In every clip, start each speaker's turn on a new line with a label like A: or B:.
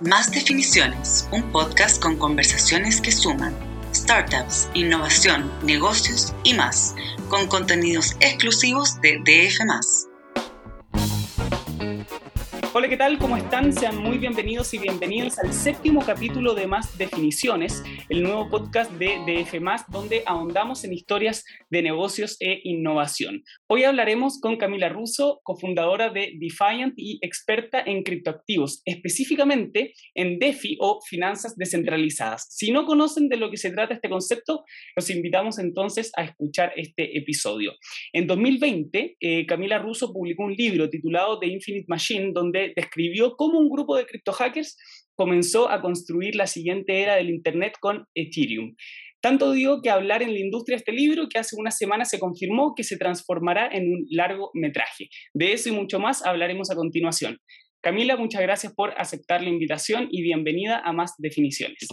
A: Más Definiciones, un podcast con conversaciones que suman startups, innovación, negocios y más, con contenidos exclusivos de DF.
B: Hola, ¿qué tal? ¿Cómo están? Sean muy bienvenidos y bienvenidas al séptimo capítulo de Más Definiciones, el nuevo podcast de DF, donde ahondamos en historias de negocios e innovación. Hoy hablaremos con Camila Russo, cofundadora de Defiant y experta en criptoactivos, específicamente en DeFi o finanzas descentralizadas. Si no conocen de lo que se trata este concepto, los invitamos entonces a escuchar este episodio. En 2020, eh, Camila Russo publicó un libro titulado The Infinite Machine, donde describió cómo un grupo de criptohackers comenzó a construir la siguiente era del Internet con Ethereum. Tanto dio que hablar en la industria este libro que hace unas semanas se confirmó que se transformará en un largometraje. De eso y mucho más hablaremos a continuación. Camila, muchas gracias por aceptar la invitación y bienvenida a Más Definiciones.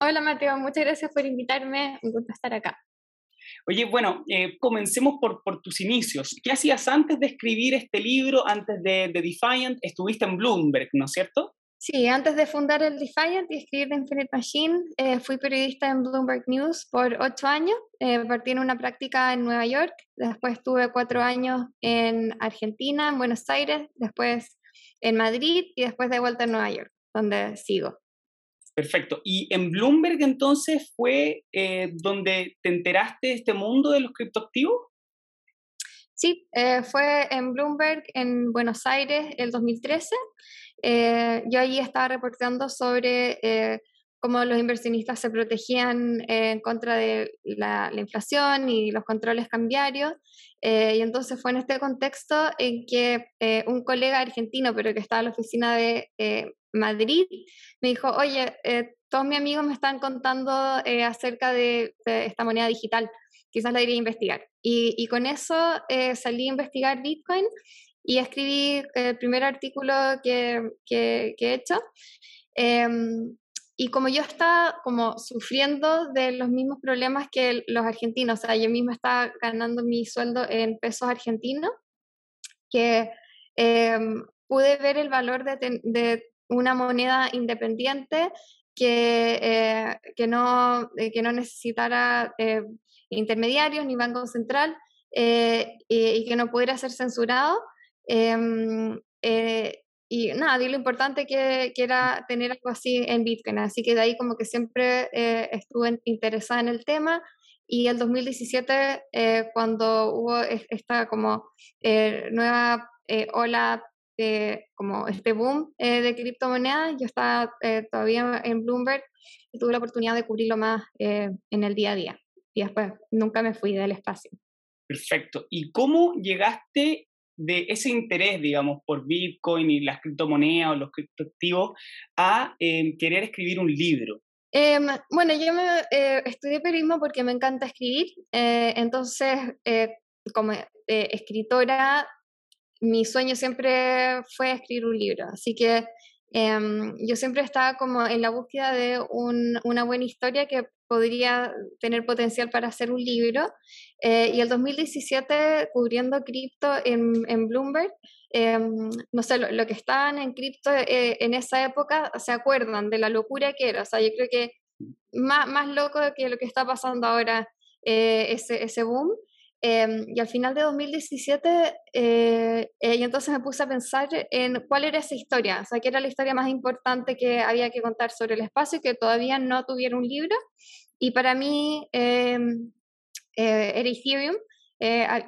C: Hola Mateo, muchas gracias por invitarme. Un gusto estar acá.
B: Oye, bueno, eh, comencemos por, tus inicios. ¿Qué hacías antes de escribir este libro, antes de, Defiant? Estuviste en Bloomberg, ¿no es cierto?
C: Sí, antes de fundar el Defiant y escribir The Infinite Machine, eh, fui periodista en Bloomberg News por ocho años. Eh, partí en una práctica en Nueva York, después tuve cuatro años en Argentina, en Buenos Aires, después en Madrid y después de vuelta en Nueva York, donde sigo.
B: Perfecto. ¿Y en Bloomberg entonces fue eh, donde te enteraste de este mundo de los criptoactivos?
C: Sí, eh, fue en Bloomberg en Buenos Aires el 2013. Eh, yo allí estaba reportando sobre cómo los inversionistas se protegían en contra de la, inflación y los controles cambiarios. y entonces fue en este contexto en que un colega argentino, pero que estaba en la oficina de Madrid, me dijo, oye, eh, todos mis amigos me están contando eh, acerca de, esta moneda digital, quizás la iría a investigar. Y, con eso eh, salí a investigar Bitcoin y escribí el primer artículo que, que, he hecho. Em, y como yo estaba como sufriendo de los mismos problemas que los argentinos, o sea, yo misma estaba ganando mi sueldo en pesos argentinos, que em, pude ver el valor de, una moneda independiente que, eh, que, no, eh, que no necesitara eh, intermediarios ni banco central y, que no pudiera ser censurado. Em, y nada, di lo importante que, que, era tener algo así en Bitcoin. Así que de ahí como que siempre estuve interesada en el tema. Y el 2017, cuando hubo esta como nueva ola como este boom eh, de criptomonedas, yo estaba eh, todavía en Bloomberg y tuve la oportunidad de cubrirlo más eh, en el día a día. Y después nunca me fui del espacio.
B: Perfecto. ¿Y cómo llegaste de ese interés, digamos, por Bitcoin y las criptomonedas o los criptoactivos a querer escribir un libro?
C: Em, bueno, yo me, estudié periodismo porque me encanta escribir, entonces como escritora mi sueño siempre fue escribir un libro, así que em, yo siempre estaba como en la búsqueda de una buena historia que podría tener potencial para hacer un libro. Eh, y el 2017, cubriendo cripto en, en Bloomberg, em, no sé, lo, que estaban en cripto eh, en esa época se acuerdan de la locura que era. O sea, yo creo que más, más loco que lo que está pasando ahora eh, ese, ese boom. Em, y al final de 2017, eh, eh, y entonces me puse a pensar en cuál era esa historia, o sea, qué era la historia más importante que había que contar sobre el espacio y que todavía no tuviera un libro. Y para mí em, eh, era Ethereum.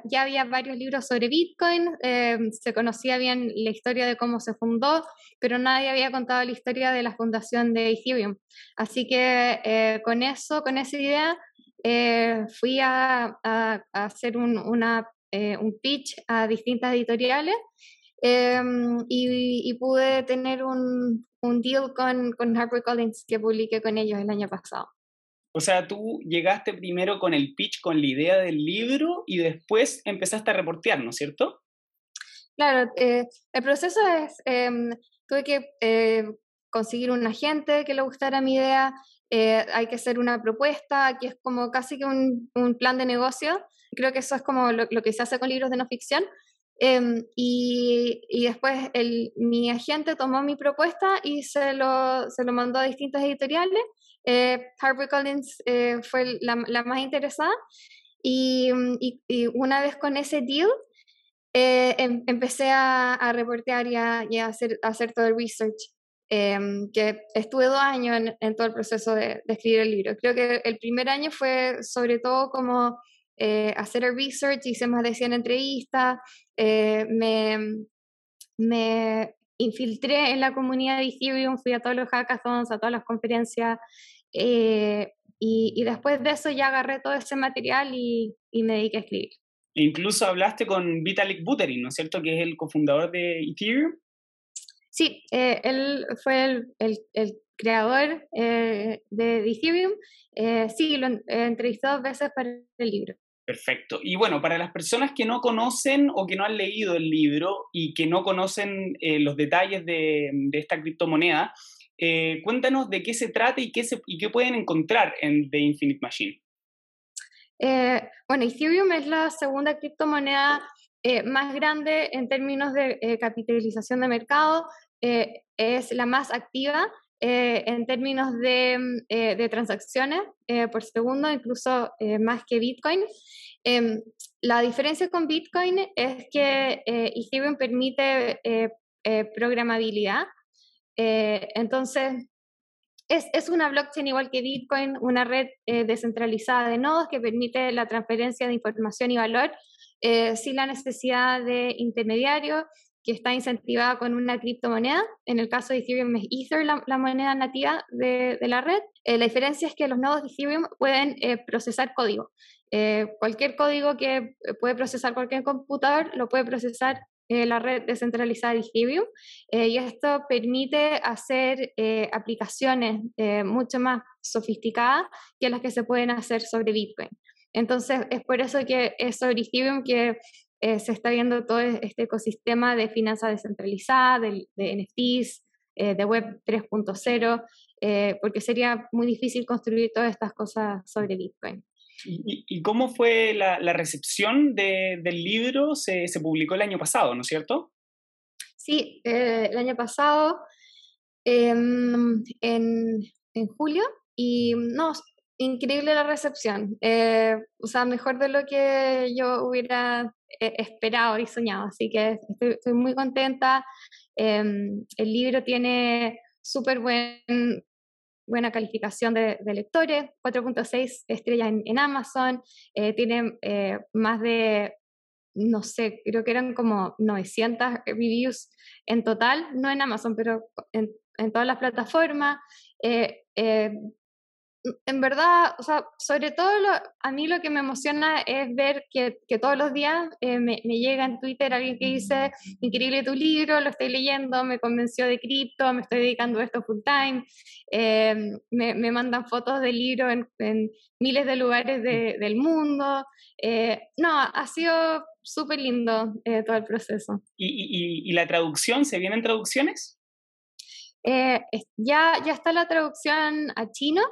C: ya había varios libros sobre Bitcoin, em, se conocía bien la historia de cómo se fundó, pero nadie había contado la historia de la fundación de Ethereum. Así que con eso, con esa idea, eh, fui a, hacer un, una, eh, un pitch a distintas editoriales em, y, pude tener un, un deal con, con HarperCollins que publiqué con ellos el año pasado.
B: O sea, tú llegaste primero con el pitch, con la idea del libro y después empezaste a reportear, ¿no es cierto?
C: Claro, eh, el proceso es, em, tuve que conseguir un agente que le gustara mi idea, eh, hay que hacer una propuesta, aquí es como casi que un, plan de negocio. Creo que eso es como lo, que se hace con libros de no ficción. Em, y, después mi agente tomó mi propuesta y se lo, se lo mandó a distintas editoriales. Eh, HarperCollins eh, fue la, más interesada. Y, y, una vez con ese deal, eh, em, empecé a, a, reportear y, a hacer todo el research. Em, que estuve dos años en, en todo el proceso de, de, escribir el libro. Creo que el primer año fue sobre todo como eh, hacer el research, hice más de 100 entrevistas, eh, me, me infiltré en la comunidad de Ethereum, fui a todos los hackathons, a todas las conferencias, eh, y, y, después de eso ya agarré todo ese material y, y me dediqué a escribir.
B: Incluso hablaste con Vitalik Buterin, ¿no es cierto?, que es el cofundador de Ethereum.
C: Sí, eh, él fue el, el, el creador eh, de Ethereum. Eh, sí, lo he entrevistado dos veces para el libro.
B: Perfecto. Y bueno, para las personas que no conocen o que no han leído el libro y que no conocen eh, los detalles de, de esta criptomoneda, eh, cuéntanos de qué se trata y qué, se, y qué pueden encontrar en The Infinite Machine.
C: Eh, bueno, Ethereum es la segunda criptomoneda eh, más grande en términos de capitalización de mercado, es la más activa en términos de, de transacciones por segundo, incluso más que Bitcoin. Eh, la diferencia con Bitcoin es que eh, Ethereum permite eh, eh programabilidad. entonces, es, es, una blockchain igual que Bitcoin, una red descentralizada de nodos que permite la transferencia de información y valor sin la necesidad de intermediarios que está incentivada con una criptomoneda. En el caso de Ethereum es Ether, la, la moneda nativa de, de la red. Eh, la diferencia es que los nodos de Ethereum pueden eh, procesar código. Eh, cualquier código que puede procesar cualquier computador lo puede procesar la red descentralizada de Ethereum y esto permite hacer aplicaciones mucho más sofisticadas que las que se pueden hacer sobre Bitcoin. Entonces es por eso que es sobre Ethereum que eh, se está viendo todo este ecosistema de finanzas descentralizadas, de, de NFTs, eh, de Web 3.0, eh, porque sería muy difícil construir todas estas cosas sobre Bitcoin.
B: ¿Y, y cómo fue la, la recepción de, del libro? Se, se, publicó el año pasado, ¿no es cierto?
C: Sí, eh, el año pasado, em, en, en julio, y no, increíble la recepción. Eh, o sea, mejor de lo que yo hubiera esperado y soñado. Así que estoy, muy contenta. Eh, el libro tiene súper buen, buena calificación de, lectores, 4.6 estrellas en, Amazon. Eh, tiene eh, más de, no sé, creo que eran como 900 reviews en total, no en Amazon, pero en, en todas las plataformas. Eh, en verdad, o sea, sobre todo lo, a mí lo que me emociona es ver que, que todos los días eh, me, me, llega en Twitter alguien que dice, increíble tu libro, lo estoy leyendo, me convenció de cripto, me estoy dedicando a esto full time, eh, me, me, mandan fotos del libro en, en miles de lugares de, del mundo. Eh, no, ha sido súper lindo eh, todo el proceso.
B: ¿Y, y, ¿Y la traducción? ¿Se vienen traducciones?
C: ya, ya está la traducción a chino.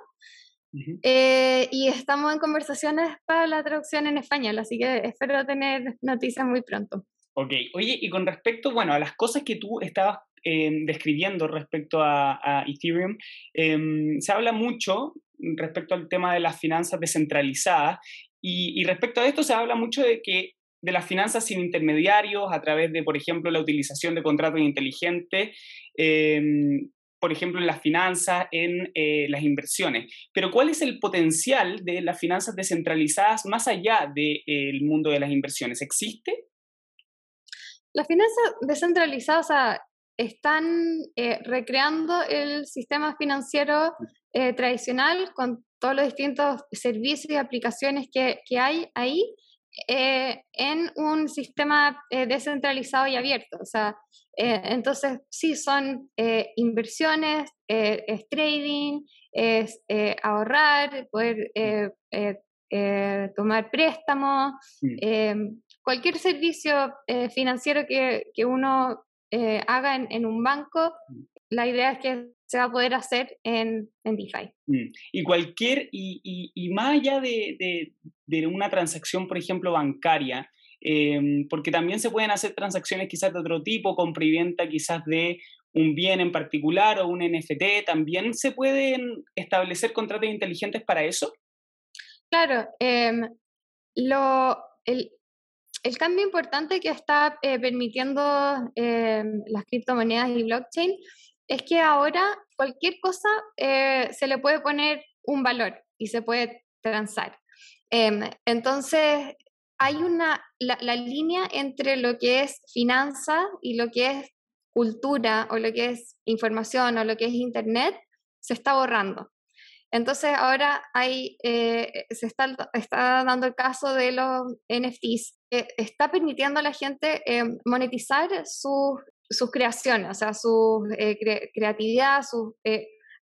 C: Uh -huh. eh, y estamos en conversaciones para la traducción en español, así que espero tener noticias muy pronto.
B: Ok, oye, y con respecto, bueno, a las cosas que tú estabas eh, describiendo respecto a, a Ethereum, eh, se habla mucho respecto al tema de las finanzas descentralizadas y, y respecto a esto se habla mucho de que de las finanzas sin intermediarios a través de, por ejemplo, la utilización de contratos inteligentes, eh, por ejemplo, en las finanzas, en eh, las inversiones. Pero ¿cuál es el potencial de las finanzas descentralizadas más allá del de, eh, mundo de las inversiones? ¿Existe?
C: Las finanzas descentralizadas o sea, están eh, recreando el sistema financiero eh, tradicional con todos los distintos servicios y aplicaciones que, que hay ahí eh, en un sistema descentralizado y abierto. O sea, eh, entonces, sí, son eh, inversiones, eh, es trading, es eh, ahorrar, poder eh, tomar préstamos, cualquier servicio financiero que, que uno haga en, en, un banco. La idea es que se va a poder hacer en, en DeFi.
B: Mm. Y cualquier, y, y, y más allá de, de, de, una transacción, por ejemplo, bancaria, Em, porque también se pueden hacer transacciones quizás de otro tipo, compra y venta quizás de un bien en particular o un NFT, ¿también se pueden establecer contratos inteligentes para eso?
C: Claro, em, lo, el, el, cambio importante que está eh, permitiendo em, las criptomonedas y blockchain es que ahora cualquier cosa eh, se le puede poner un valor y se puede transar. entonces, hay una, la, línea entre lo que es finanza y lo que es cultura o lo que es información o lo que es internet se está borrando. Entonces ahora hay, eh, se está, está, dando el caso de los NFTs, que está permitiendo a la gente eh, monetizar sus, sus creaciones, o sea, su eh, creatividad, sus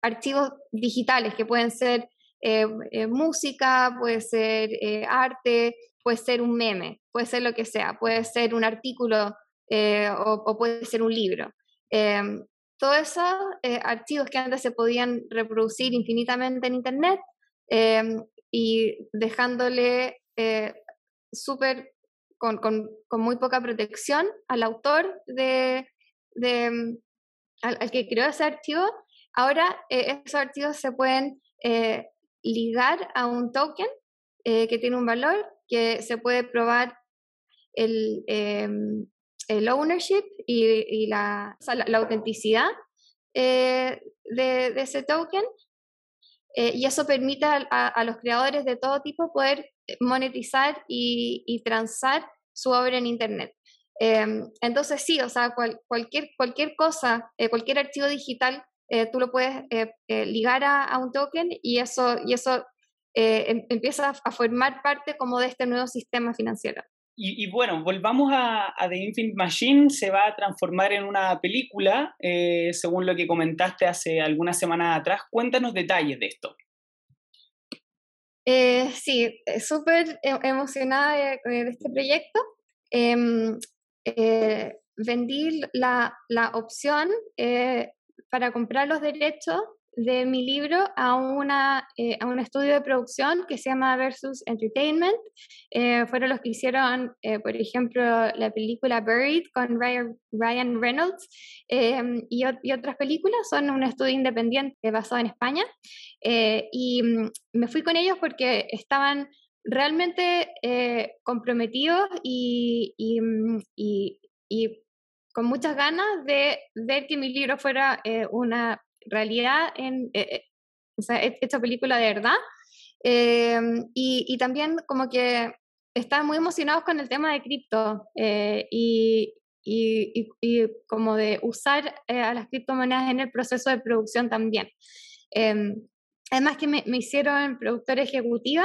C: archivos digitales que pueden ser música, puede ser arte, puede ser un meme, puede ser lo que sea, puede ser un artículo eh, o, puede ser un libro. Todos esos eh, archivos que antes se podían reproducir infinitamente en Internet y dejándole eh, súper con, con, con, muy poca protección al autor de, em, al, que creó ese archivo, ahora esos archivos se pueden ligar a un token que tiene un valor que se puede probar el, el ownership y, la, la, autenticidad eh, de, ese token. Eh, y eso permite a, los creadores de todo tipo poder monetizar y, transar su obra en Internet. Em, entonces sí, o sea, cualquier, cualquier cosa, eh, cualquier archivo digital, tú lo puedes ligar a, a, un token y eso, y eso eh, em, empieza a formar parte como de este nuevo sistema financiero.
B: Y, bueno, volvamos a, The Infinite Machine, se va a transformar en una película, eh, según lo que comentaste hace algunas semanas atrás. Cuéntanos detalles de esto.
C: Eh, sí, súper emocionada de, este proyecto. Em, vendí la, la opción para comprar los derechos de mi libro a, una, eh, a un estudio de producción que se llama Versus Entertainment. Eh, fueron los que hicieron, eh, por ejemplo, la película Buried con Ryan, Reynolds y, y, otras películas. Son un estudio independiente basado en España. y mm, me fui con ellos porque estaban realmente comprometidos y, y, mm, y, y con muchas ganas de ver que mi libro fuera una realidad en eh, eh, o sea, esta película de verdad. Em, y, también como que están muy emocionados con el tema de cripto eh, y, y, como de usar a las criptomonedas en el proceso de producción también. Em, además que me, me, hicieron productora ejecutiva,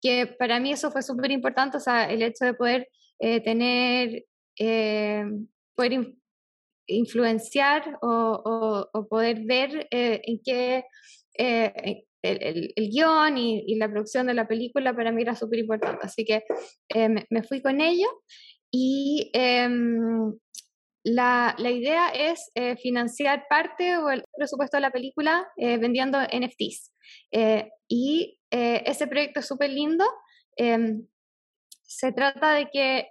C: que para mí eso fue súper importante, o sea, el hecho de poder tener, poder influenciar o, poder ver eh, en qué eh, el, el, guion y, la producción de la película para mí era súper importante. Así que eh, me, fui con ello y em, la, la, idea es financiar parte o el presupuesto de la película vendiendo NFTs. Y ese proyecto es súper lindo. Em, se trata de que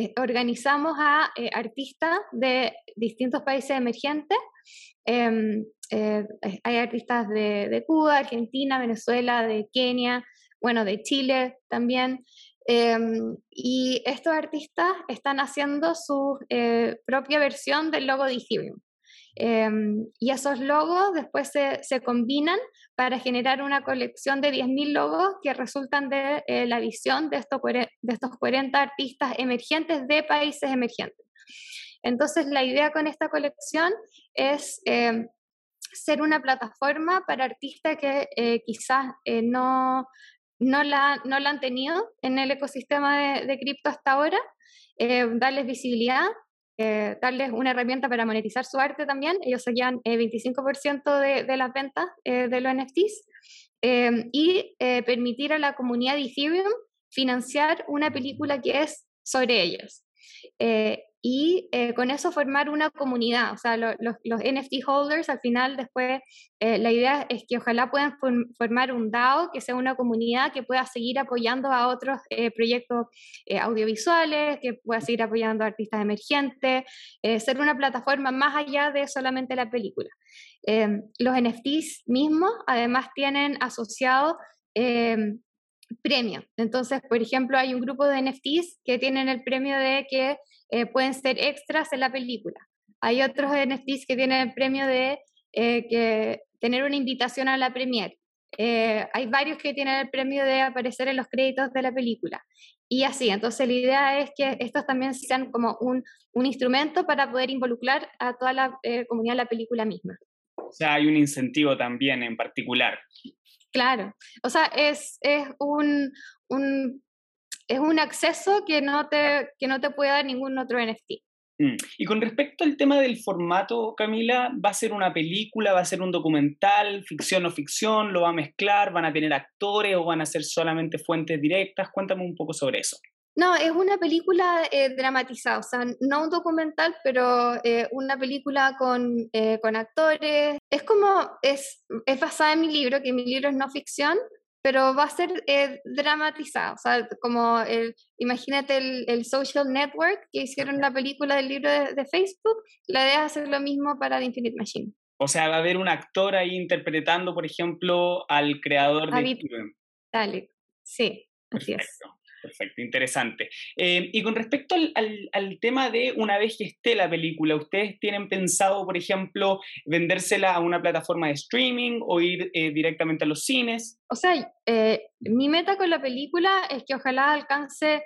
C: eh, organizamos a eh, artistas de distintos países emergentes. Em, eh, hay artistas de, Cuba, Argentina, Venezuela, de Kenia, bueno, de Chile también. Em, y estos artistas están haciendo su propia versión del logo de Ethereum. Em, y esos logos después se, se, combinan para generar una colección de 10.000 logos que resultan de eh, la visión de estos, de estos 40 artistas emergentes de países emergentes. Entonces, la idea con esta colección es em, ser una plataforma para artistas que eh, quizás eh, no, no, la, no la han tenido en el ecosistema de, de cripto hasta ahora, darles visibilidad, eh, darles una herramienta para monetizar su arte también. Ellos se llevan 25% de, de, las ventas eh, de los NFTs em, y eh, permitir a la comunidad de Ethereum financiar una película que es sobre ellos. Y eh, con eso formar una comunidad. O sea, los NFT holders al final después eh, la idea es que ojalá puedan formar un DAO que sea una comunidad que pueda seguir apoyando a otros eh, proyectos audiovisuales, que pueda seguir apoyando a artistas emergentes, ser una plataforma más allá de solamente la película. los NFTs mismos además tienen asociado premio. Entonces, por ejemplo, hay un grupo de NFTs que tienen el premio de que eh, pueden ser extras en la película. Hay otros NFTs que tienen el premio de eh, que tener una invitación a la premiere. Eh, hay varios que tienen el premio de aparecer en los créditos de la película. Y así, entonces la idea es que estos también sean como un, un instrumento para poder involucrar a toda la comunidad de la película misma.
B: O sea, hay un incentivo también en particular.
C: Claro, o sea, es, es un, un, es un acceso que no, te, que no te puede dar ningún otro NFT.
B: Mm. Y con respecto al tema del formato, Camila, ¿va a ser una película, va a ser un documental, ficción o ficción? ¿Lo va a mezclar? ¿Van a tener actores o van a ser solamente fuentes directas? Cuéntame un poco sobre eso.
C: No, es una película eh, dramatizada, o sea, no un documental, pero eh, una película con, eh, con, actores. Es como, es, es basada en mi libro, que mi libro es no ficción, pero va a ser dramatizada, o sea, como el, imagínate el, el, social network que hicieron la película del libro de, Facebook, la idea es hacer lo mismo para The Infinite Machine.
B: O sea, va a haber un actor ahí interpretando, por ejemplo, al creador de
C: Dale, sí, así es.
B: Perfecto, interesante. Eh, y con respecto al, tema de una vez que esté la película, ¿ustedes tienen pensado, por ejemplo, vendérsela a una plataforma de streaming o ir eh, directamente a los cines?
C: O sea, eh, mi meta con la película es que ojalá alcance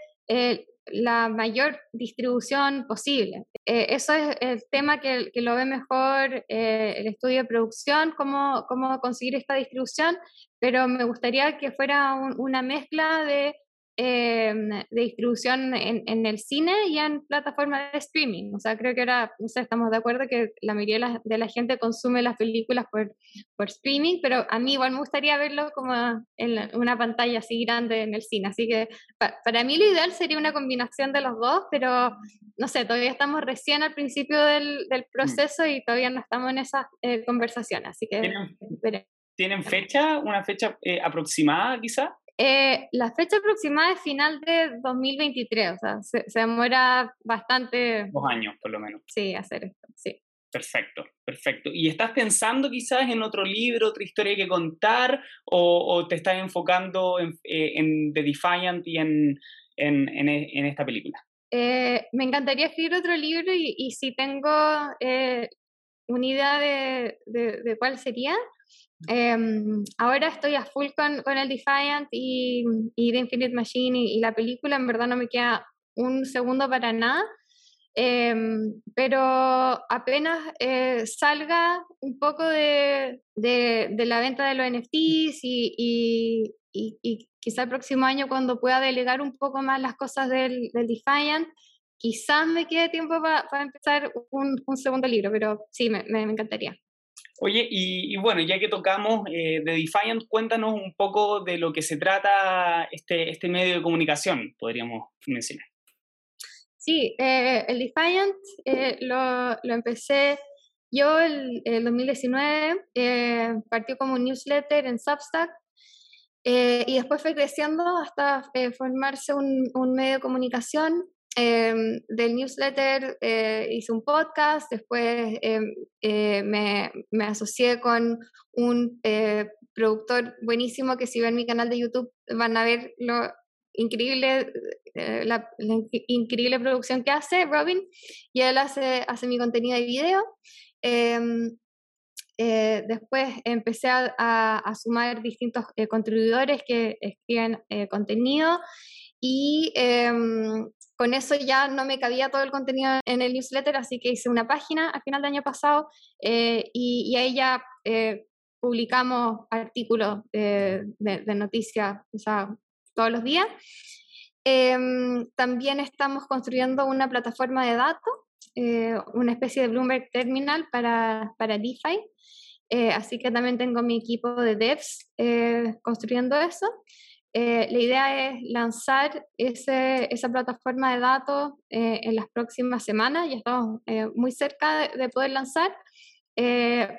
C: la mayor distribución posible. eso es el tema que, lo ve mejor el estudio de producción, cómo, cómo conseguir esta distribución, pero me gustaría que fuera una mezcla de Em, de distribución en, en, el cine y en plataformas de streaming. O sea, creo que ahora, no sé, estamos de acuerdo que la mayoría de la, gente consume las películas por, por, streaming, pero a mí igual me gustaría verlo como en una pantalla así grande en el cine. Así que para mí lo ideal sería una combinación de los dos, pero no sé, todavía estamos recién al principio del, del mm. proceso y todavía no estamos en esa eh, conversación. Así que...
B: ¿Tienen, fecha, una fecha eh, aproximada quizá?
C: Eh, la fecha aproximada es final de 2023, o sea, se, demora bastante.
B: Dos años, por lo menos.
C: Sí, hacer esto, sí.
B: Perfecto, perfecto. ¿Y estás pensando quizás en otro libro, otra historia que contar, o, te estás enfocando en, eh, The Defiant y en, en, en, esta película?
C: Eh, me encantaría escribir otro libro y, y si tengo una idea de, de, de, cuál sería, Em, ahora estoy a full con, con el Defiant y, y The Infinite Machine y, la película, en verdad no me queda un segundo para nada. Em, pero apenas eh, salga un poco de, de, de, la venta de los NFTs y, y, y, quizá el próximo año cuando pueda delegar un poco más las cosas del, del Defiant, quizás me quede tiempo para empezar un, un, segundo libro, pero sí, me, me encantaría.
B: Oye, y, bueno, ya que tocamos eh, de Defiant, cuéntanos un poco de lo que se trata este, este medio de comunicación, podríamos mencionar.
C: Sí, eh, el Defiant eh, lo, lo, empecé yo el, el 2019, partió como un newsletter en Substack y después fue creciendo hasta formarse un, un medio de comunicación Em, del newsletter eh, hice un podcast, después em, eh, me, me, asocié con un eh, productor buenísimo que si ven mi canal de YouTube van a ver lo increíble, la, increíble producción que hace Robin y él hace, hace mi contenido de video. Em, después empecé a, a, sumar distintos contribuidores que escriben contenido y con eso ya no me cabía todo el contenido en el newsletter, así que hice una página al final del año pasado eh, y, ahí ya eh, publicamos artículos de, noticias todos los días. Em, también estamos construyendo una plataforma de datos, eh, una especie de Bloomberg Terminal para, para DeFi. así que también tengo mi equipo de devs construyendo eso. La idea es lanzar esa plataforma de datos en las próximas semanas, ya estamos muy cerca de, poder lanzar,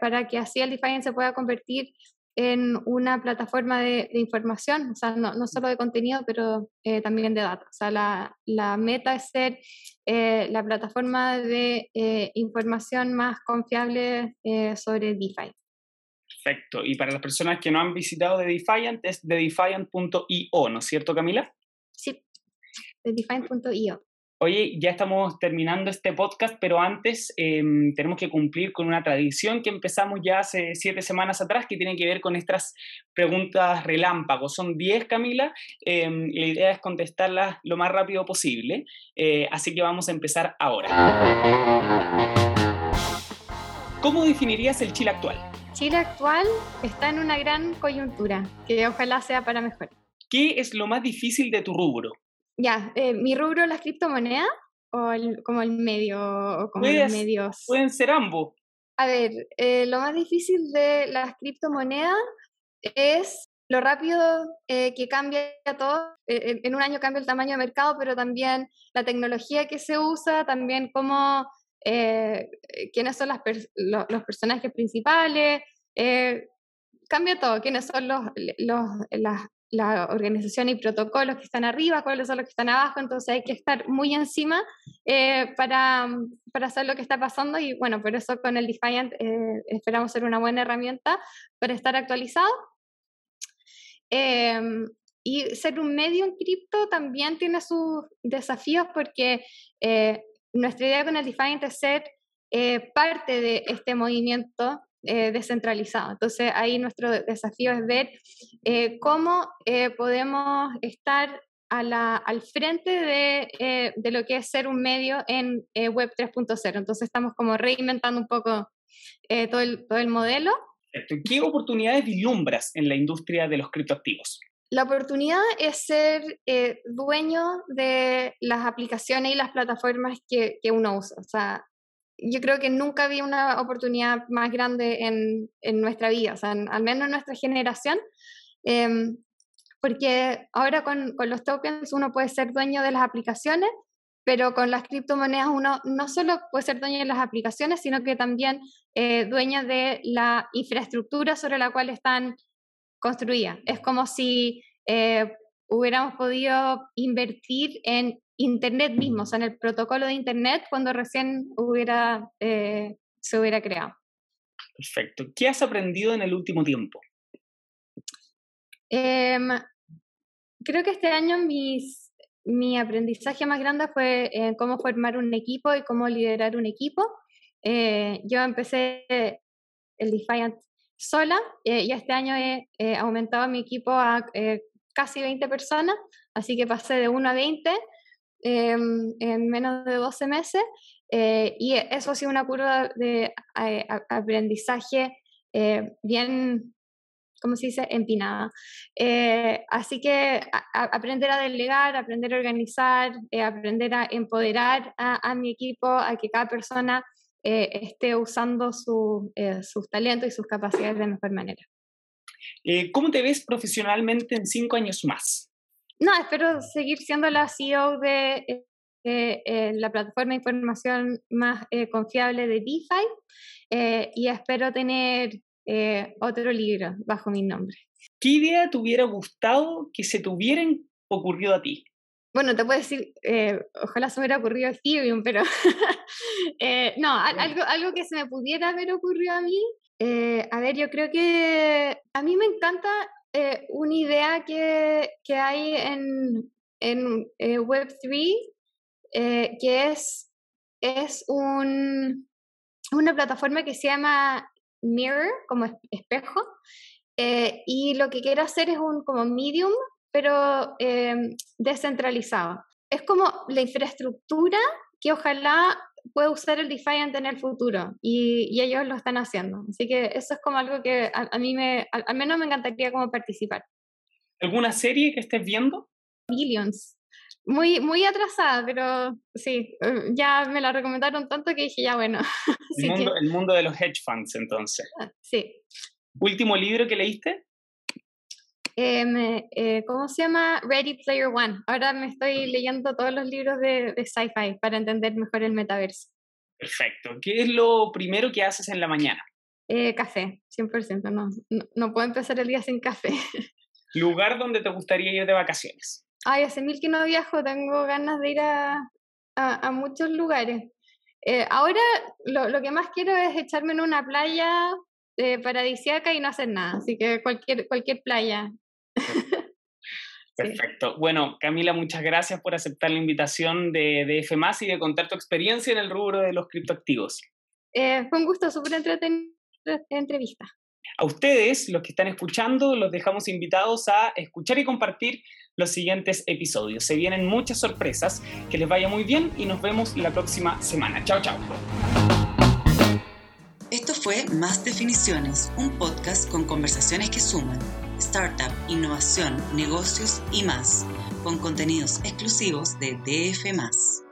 C: para que así el Defiant se pueda convertir en una plataforma de, información, o sea, no, solo de contenido, pero eh, también de datos. O sea, la, la meta es ser eh, la plataforma de eh, información más confiable sobre DeFi.
B: Perfecto. Y para las personas que no han visitado The Defiant, es thedefiant.io, ¿no es cierto, Camila?
C: Sí, thedefiant.io.
B: Oye, ya estamos terminando este podcast, pero antes em, tenemos que cumplir con una tradición que empezamos ya hace siete semanas atrás, que tiene que ver con estas preguntas relámpagos. Son diez, Camila. Em, la idea es contestarlas lo más rápido posible. Eh, así que vamos a empezar ahora. ¿Cómo definirías el Chile actual?
C: Chile actual está en una gran coyuntura, que ojalá sea para mejor.
B: ¿Qué es lo más difícil de tu rubro?
C: Ya, eh, mi rubro las criptomonedas o como el medio o como los medios.
B: Pueden ser ambos.
C: A ver, eh, lo más difícil de las criptomonedas es lo rápido eh, que cambia todo. en un año cambia el tamaño de mercado, pero también la tecnología que se usa, también cómo, quiénes son las los, personajes principales, cambia todo, quiénes son los, los, las la organización y protocolos que están arriba, cuáles son los que están abajo, entonces hay que estar muy encima eh, para, para, saber lo que está pasando y bueno, por eso con el Defiant eh, esperamos ser una buena herramienta para estar actualizado. Em, y ser un medio en cripto también tiene sus desafíos porque eh, nuestra idea con el Defiant es ser parte de este movimiento eh, descentralizado. Entonces ahí nuestro desafío es ver eh, cómo eh, podemos estar a la, al frente de, de, lo que es ser un medio en Web 3.0. Entonces estamos como reinventando un poco todo, el, todo el modelo.
B: ¿Qué oportunidades vislumbras en la industria de los criptoactivos?
C: La oportunidad es ser dueño de las aplicaciones y las plataformas que, uno usa. O sea, yo creo que nunca había una oportunidad más grande en, en nuestra vida, o sea, al menos en nuestra generación, em, porque ahora con, con, los tokens uno puede ser dueño de las aplicaciones, pero con las criptomonedas uno no solo puede ser dueño de las aplicaciones, sino que también eh, dueño de la infraestructura sobre la cual están construidas. Es como si eh, hubiéramos podido invertir en Internet mismo, o sea, en el protocolo de Internet cuando recién hubiera, eh, se hubiera creado.
B: Perfecto. ¿Qué has aprendido en el último tiempo?
C: Em, creo que este año mis, mi aprendizaje más grande fue en cómo formar un equipo y cómo liderar un equipo. Eh, yo empecé el Defiant sola eh, y este año he aumentado mi equipo a casi 20 personas, así que pasé de 1 a 20 Em, en menos de 12 meses eh, y eso ha sido una curva de aprendizaje eh, bien, ¿cómo se dice?, empinada. Eh, así que aprender a delegar, aprender a organizar, aprender a empoderar a, mi equipo, a que cada persona esté usando su, sus talentos y sus capacidades de mejor manera.
B: ¿Cómo te ves profesionalmente en cinco años más?
C: No, espero seguir siendo la CEO de eh, eh, la plataforma de información más eh, confiable de DeFi y espero tener otro libro bajo mi nombre.
B: ¿Qué idea te hubiera gustado que se te hubieran ocurrido a ti?
C: Bueno, te puedo decir, ojalá se me hubiera ocurrido Ethereum, pero no, algo, algo que se me pudiera haber ocurrido a mí. a ver, yo creo que a mí me encanta eh, una idea que, que hay en, en eh, Web3, eh, que es, es un, una plataforma que se llama Mirror, como espejo, y lo que quiere hacer es un como medium, pero descentralizado. Es como la infraestructura que ojalá puede usar el Defiant en el futuro y, ellos lo están haciendo. Así que eso es como algo que a, mí me, al, menos me encantaría como participar.
B: ¿Alguna serie que estés viendo?
C: Billions. Muy, muy atrasada, pero sí, eh, ya me la recomendaron tanto que dije, ya bueno.
B: El, mundo, el mundo de los hedge funds, entonces.
C: Ah, sí.
B: ¿Último libro que leíste?
C: Eh, ¿Cómo se llama? Ready Player One. Ahora me estoy leyendo todos los libros de, de sci-fi para entender mejor el metaverso.
B: Perfecto. ¿Qué es lo primero que haces en la mañana?
C: Eh, café, 100%. No, no, no, puedo empezar el día sin café.
B: ¿Lugar donde te gustaría ir de vacaciones?
C: Ay, hace mil que no viajo, tengo ganas de ir a, a, muchos lugares. Eh, ahora lo, lo, que más quiero es echarme en una playa eh, paradisiaca y no hacer nada, así que cualquier, cualquier playa.
B: Perfecto. Bueno, Camila, muchas gracias por aceptar la invitación de, de F y de contar tu experiencia en el rubro de los criptoactivos.
C: Eh, fue un gusto, súper entretenido entrevista.
B: A ustedes, los que están escuchando, los dejamos invitados a escuchar y compartir los siguientes episodios. Se vienen muchas sorpresas, que les vaya muy bien y nos vemos la próxima semana. Chao, chao.
A: Esto fue Más Definiciones, un podcast con conversaciones que suman startup, innovación, negocios y más, con contenidos exclusivos de DF.